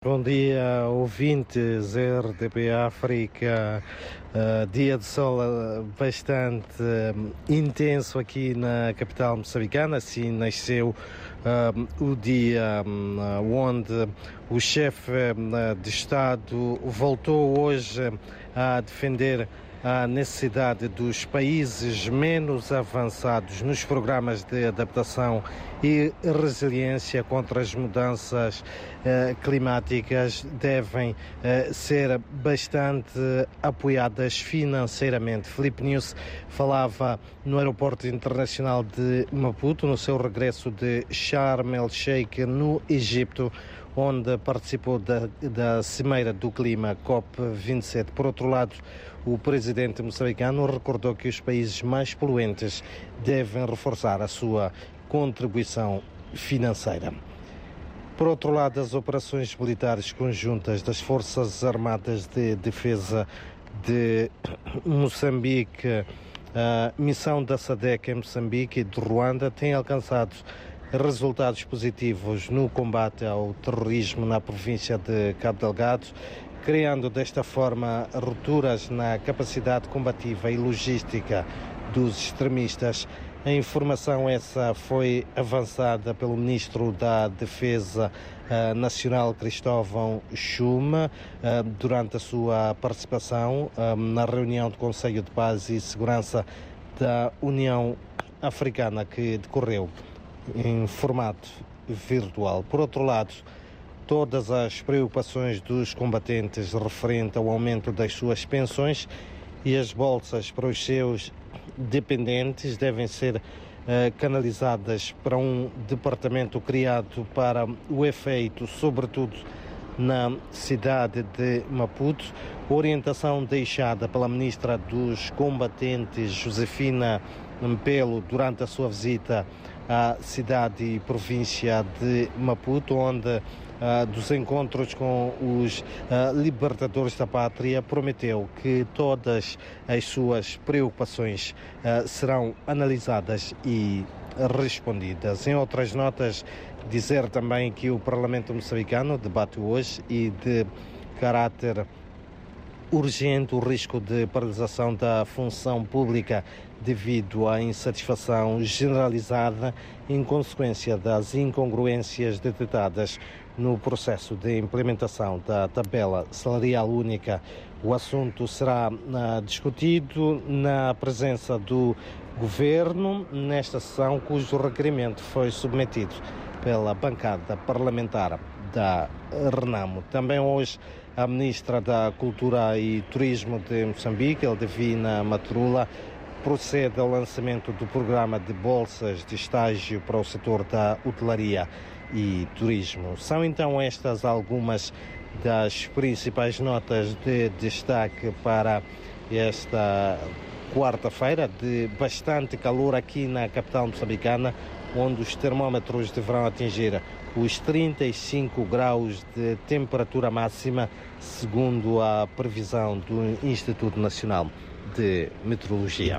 Bom dia, ouvintes RDP África. Uh, dia de sol uh, bastante uh, intenso aqui na capital moçambicana. Assim nasceu o dia onde o chefe de Estado voltou hoje a defender a necessidade dos países menos avançados nos programas de adaptação e resiliência contra as mudanças eh, climáticas devem eh, ser bastante apoiadas financeiramente. Felipe News falava no aeroporto internacional de Maputo, no seu regresso de Sharm el-Sheikh, no Egito, onde participou da, da Cimeira do Clima COP27. Por outro lado, o presidente moçambicano recordou que os países mais poluentes devem reforçar a sua contribuição financeira. Por outro lado, as operações militares conjuntas das Forças Armadas de Defesa de Moçambique, a missão da SADEC em Moçambique e de Ruanda têm alcançado resultados positivos no combate ao terrorismo na província de Cabo Delgado criando desta forma rupturas na capacidade combativa e logística dos extremistas. A informação essa foi avançada pelo ministro da Defesa uh, Nacional Cristóvão Schuma uh, durante a sua participação uh, na reunião do Conselho de Paz e Segurança da União Africana que decorreu em formato virtual. Por outro lado, todas as preocupações dos combatentes referente ao aumento das suas pensões e as bolsas para os seus dependentes devem ser uh, canalizadas para um departamento criado para o efeito, sobretudo na cidade de Maputo. Orientação deixada pela ministra dos Combatentes, Josefina Mpelo, durante a sua visita à cidade e província de Maputo, onde uh, dos encontros com os uh, libertadores da pátria, prometeu que todas as suas preocupações uh, serão analisadas e respondidas. Em outras notas, dizer também que o Parlamento moçambicano debate hoje e de caráter urgente o risco de paralisação da função pública devido à insatisfação generalizada em consequência das incongruências detectadas no processo de implementação da tabela salarial única. O assunto será uh, discutido na presença do Governo nesta sessão, cujo requerimento foi submetido pela bancada parlamentar da Renamo. Também hoje a Ministra da Cultura e Turismo de Moçambique, Eldevina Matrula, procede ao lançamento do programa de bolsas de estágio para o setor da hotelaria e turismo. São então estas algumas das principais notas de destaque para esta quarta-feira, de bastante calor aqui na capital moçambicana, onde os termómetros deverão atingir os 35 graus de temperatura máxima, segundo a previsão do Instituto Nacional de Meteorologia.